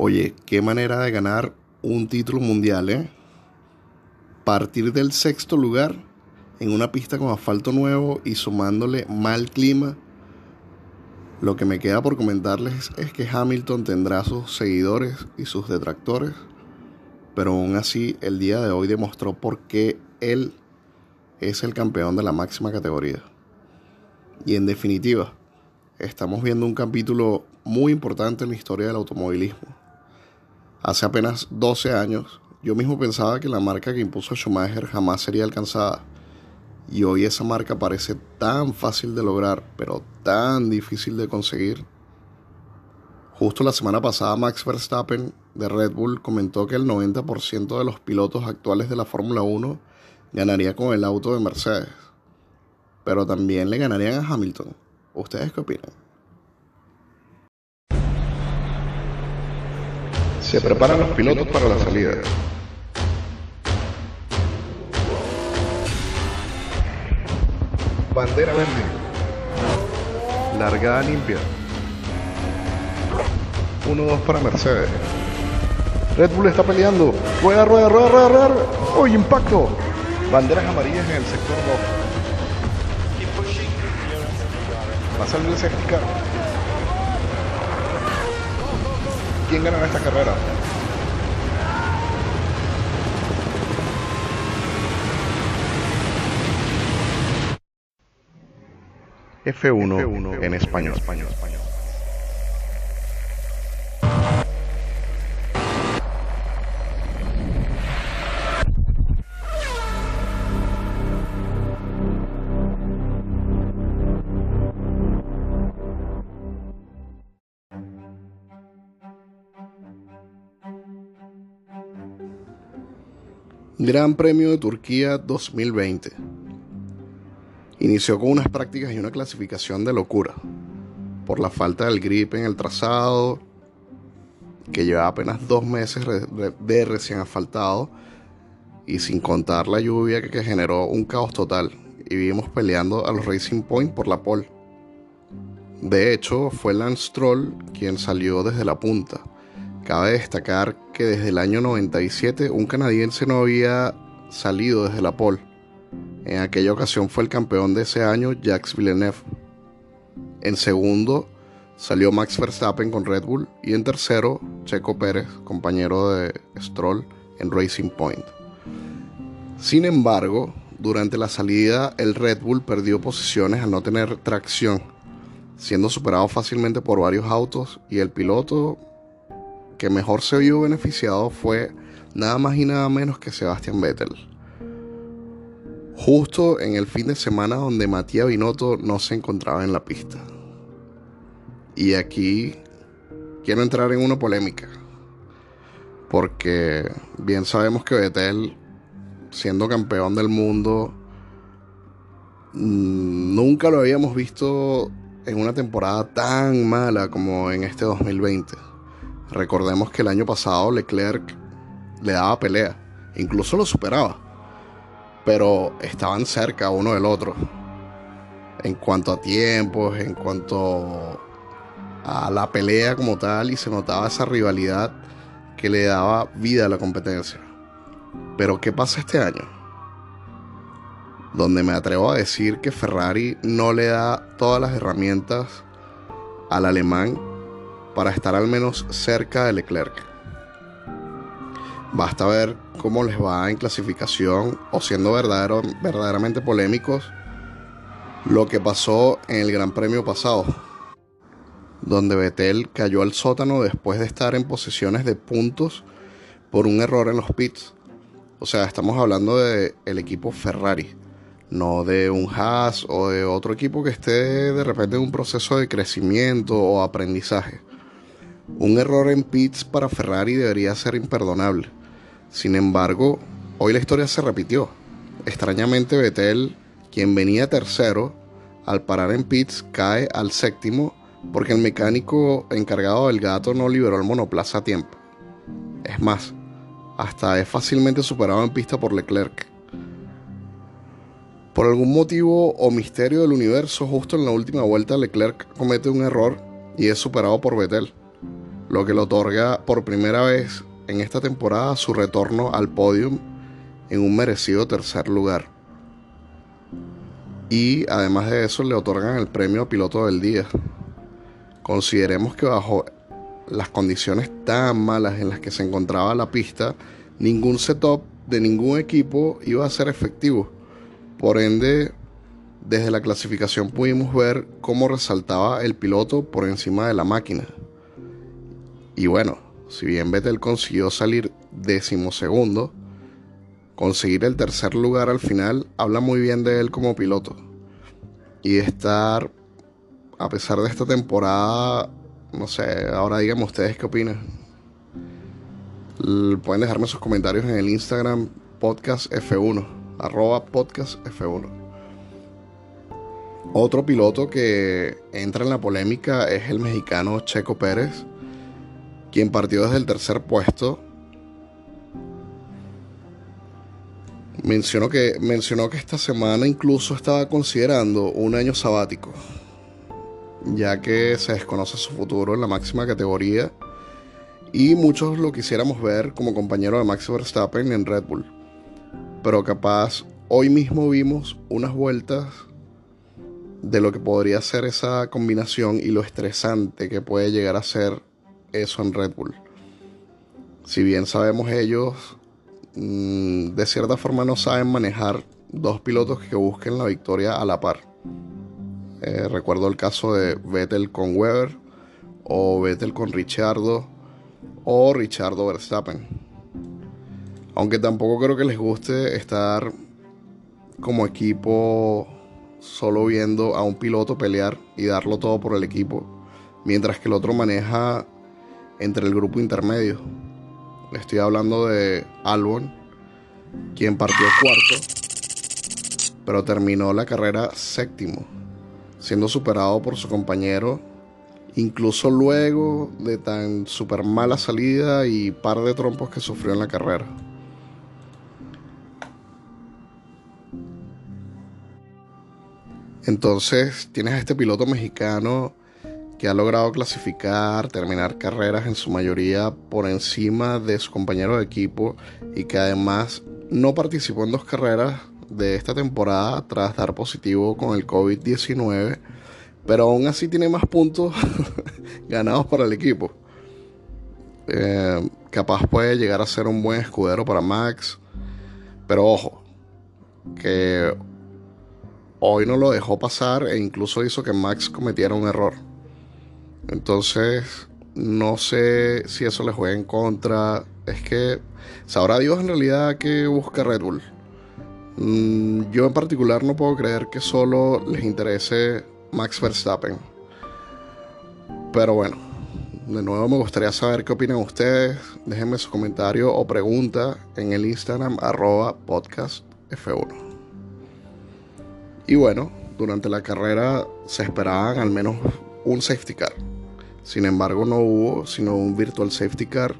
Oye, qué manera de ganar un título mundial, ¿eh? Partir del sexto lugar en una pista con asfalto nuevo y sumándole mal clima. Lo que me queda por comentarles es que Hamilton tendrá sus seguidores y sus detractores, pero aún así el día de hoy demostró por qué él es el campeón de la máxima categoría. Y en definitiva, estamos viendo un capítulo muy importante en la historia del automovilismo Hace apenas 12 años, yo mismo pensaba que la marca que impuso Schumacher jamás sería alcanzada. Y hoy esa marca parece tan fácil de lograr, pero tan difícil de conseguir. Justo la semana pasada Max Verstappen de Red Bull comentó que el 90% de los pilotos actuales de la Fórmula 1 ganaría con el auto de Mercedes. Pero también le ganarían a Hamilton. ¿Ustedes qué opinan? Se preparan los pilotos para la salida. Bandera verde. Largada limpia. 1-2 para Mercedes. Red Bull está peleando. Rueda, rueda, rueda, rueda, rueda. ¡Uy, impacto! Banderas amarillas en el sector 2. Va a salir el safety ¿Quién gana esta carrera? F1, F1 en español. español, español. Gran Premio de Turquía 2020. Inició con unas prácticas y una clasificación de locura, por la falta del grip en el trazado, que lleva apenas dos meses de recién asfaltado, y sin contar la lluvia que generó un caos total, y vimos peleando a los Racing Point por la pole. De hecho, fue Lance Stroll quien salió desde la punta Cabe destacar que desde el año 97 un canadiense no había salido desde la pole. En aquella ocasión fue el campeón de ese año Jacques Villeneuve. En segundo salió Max Verstappen con Red Bull y en tercero Checo Pérez, compañero de Stroll en Racing Point. Sin embargo, durante la salida el Red Bull perdió posiciones al no tener tracción, siendo superado fácilmente por varios autos y el piloto que mejor se vio beneficiado fue nada más y nada menos que Sebastian Vettel. Justo en el fin de semana donde Matías Binotto no se encontraba en la pista. Y aquí quiero entrar en una polémica. Porque bien sabemos que Vettel, siendo campeón del mundo, mm, nunca lo habíamos visto en una temporada tan mala como en este 2020. Recordemos que el año pasado Leclerc le daba pelea, incluso lo superaba, pero estaban cerca uno del otro. En cuanto a tiempos, en cuanto a la pelea como tal, y se notaba esa rivalidad que le daba vida a la competencia. Pero ¿qué pasa este año? Donde me atrevo a decir que Ferrari no le da todas las herramientas al alemán para estar al menos cerca de Leclerc. Basta ver cómo les va en clasificación o siendo verdaderamente polémicos lo que pasó en el Gran Premio pasado, donde Vettel cayó al sótano después de estar en posiciones de puntos por un error en los pits. O sea, estamos hablando del el equipo Ferrari, no de un Haas o de otro equipo que esté de repente en un proceso de crecimiento o aprendizaje. Un error en pits para Ferrari debería ser imperdonable. Sin embargo, hoy la historia se repitió. Extrañamente Vettel, quien venía tercero, al parar en pits cae al séptimo porque el mecánico encargado del gato no liberó el monoplaza a tiempo. Es más, hasta es fácilmente superado en pista por Leclerc. Por algún motivo o misterio del universo, justo en la última vuelta Leclerc comete un error y es superado por Vettel. Lo que le otorga por primera vez en esta temporada su retorno al podium en un merecido tercer lugar. Y además de eso le otorgan el premio piloto del día. Consideremos que bajo las condiciones tan malas en las que se encontraba la pista, ningún setup de ningún equipo iba a ser efectivo. Por ende, desde la clasificación pudimos ver cómo resaltaba el piloto por encima de la máquina. Y bueno, si bien Vettel consiguió salir décimo segundo, conseguir el tercer lugar al final habla muy bien de él como piloto. Y estar, a pesar de esta temporada, no sé, ahora díganme ustedes qué opinan. Pueden dejarme sus comentarios en el Instagram podcast F1, arroba podcast F1. Otro piloto que entra en la polémica es el mexicano Checo Pérez, quien partió desde el tercer puesto. Mencionó que, mencionó que esta semana incluso estaba considerando un año sabático, ya que se desconoce su futuro en la máxima categoría y muchos lo quisiéramos ver como compañero de Max Verstappen en Red Bull. Pero capaz hoy mismo vimos unas vueltas de lo que podría ser esa combinación y lo estresante que puede llegar a ser eso en Red Bull. Si bien sabemos ellos, mm, de cierta forma no saben manejar dos pilotos que busquen la victoria a la par. Eh, recuerdo el caso de Vettel con Weber o Vettel con Richardo o Richardo Verstappen. Aunque tampoco creo que les guste estar como equipo solo viendo a un piloto pelear y darlo todo por el equipo, mientras que el otro maneja entre el grupo intermedio. Estoy hablando de Albon, quien partió cuarto, pero terminó la carrera séptimo, siendo superado por su compañero, incluso luego de tan super mala salida y par de trompos que sufrió en la carrera. Entonces tienes a este piloto mexicano que ha logrado clasificar, terminar carreras en su mayoría por encima de su compañero de equipo y que además no participó en dos carreras de esta temporada tras dar positivo con el COVID-19, pero aún así tiene más puntos ganados para el equipo. Eh, capaz puede llegar a ser un buen escudero para Max, pero ojo, que hoy no lo dejó pasar e incluso hizo que Max cometiera un error. Entonces, no sé si eso le juega en contra. Es que sabrá Dios en realidad que busca Red Bull. Mm, yo en particular no puedo creer que solo les interese Max Verstappen. Pero bueno, de nuevo me gustaría saber qué opinan ustedes. Déjenme su comentario o pregunta en el Instagram arroba podcast F1. Y bueno, durante la carrera se esperaban al menos un safety car. Sin embargo, no hubo sino un virtual safety car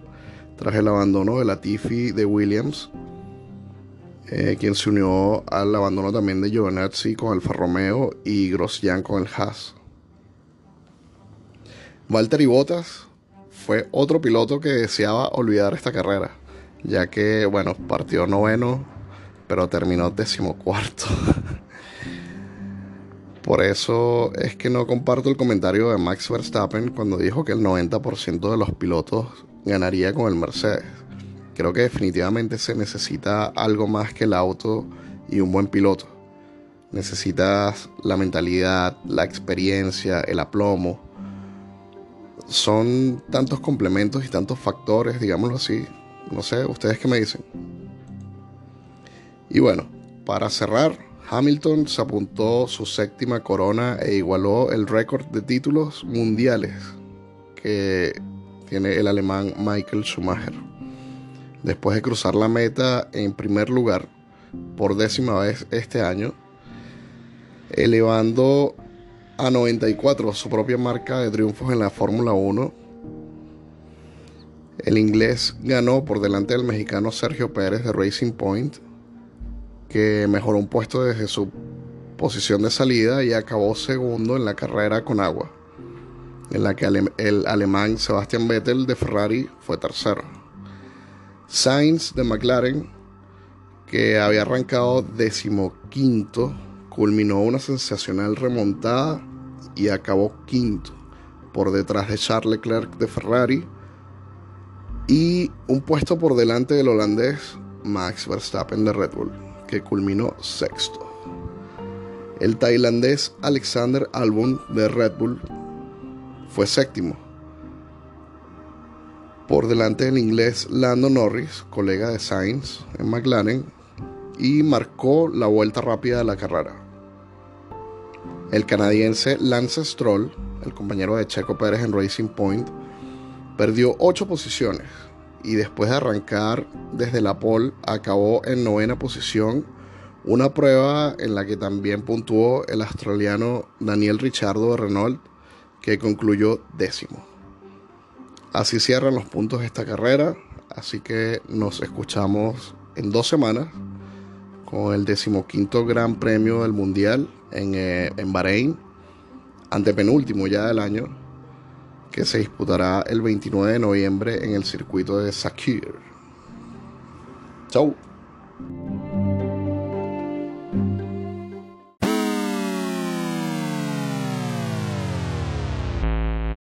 tras el abandono de la Tiffy de Williams, eh, quien se unió al abandono también de Giovinazzi con Alfa Romeo y Grosjean con el Haas. Valtteri Bottas fue otro piloto que deseaba olvidar esta carrera, ya que, bueno, partió noveno, pero terminó decimocuarto. Por eso es que no comparto el comentario de Max Verstappen cuando dijo que el 90% de los pilotos ganaría con el Mercedes. Creo que definitivamente se necesita algo más que el auto y un buen piloto. Necesitas la mentalidad, la experiencia, el aplomo. Son tantos complementos y tantos factores, digámoslo así. No sé, ustedes qué me dicen. Y bueno, para cerrar, Hamilton se apuntó su séptima corona e igualó el récord de títulos mundiales que tiene el alemán Michael Schumacher. Después de cruzar la meta en primer lugar por décima vez este año, elevando a 94 su propia marca de triunfos en la Fórmula 1. El inglés ganó por delante del mexicano Sergio Pérez de Racing Point que mejoró un puesto desde su posición de salida y acabó segundo en la carrera con agua. en la que el alemán Sebastian Vettel de Ferrari fue tercero. Sainz de McLaren, que había arrancado decimoquinto, culminó una sensacional remontada y acabó quinto, por detrás de Charles Leclerc de Ferrari y un puesto por delante del holandés Max Verstappen de Red Bull, que culminó sexto. El tailandés Alexander Albon de Red Bull fue séptimo. Por delante del inglés Lando Norris, colega de Sainz en McLaren, y marcó la vuelta rápida de la carrera. El canadiense Lance Stroll, el compañero de Checo Pérez en Racing Point, perdió 8 posiciones y después de arrancar desde la pole acabó en novena posición, una prueba en la que también puntuó el australiano Daniel Richardo de Renault, que concluyó décimo. Así cierran los puntos de esta carrera, así que nos escuchamos en dos semanas con el decimoquinto Gran Premio del Mundial en, eh, en Bahrein, antepenúltimo ya del año, que se disputará el 29 de noviembre en el circuito de Sakir. Chau.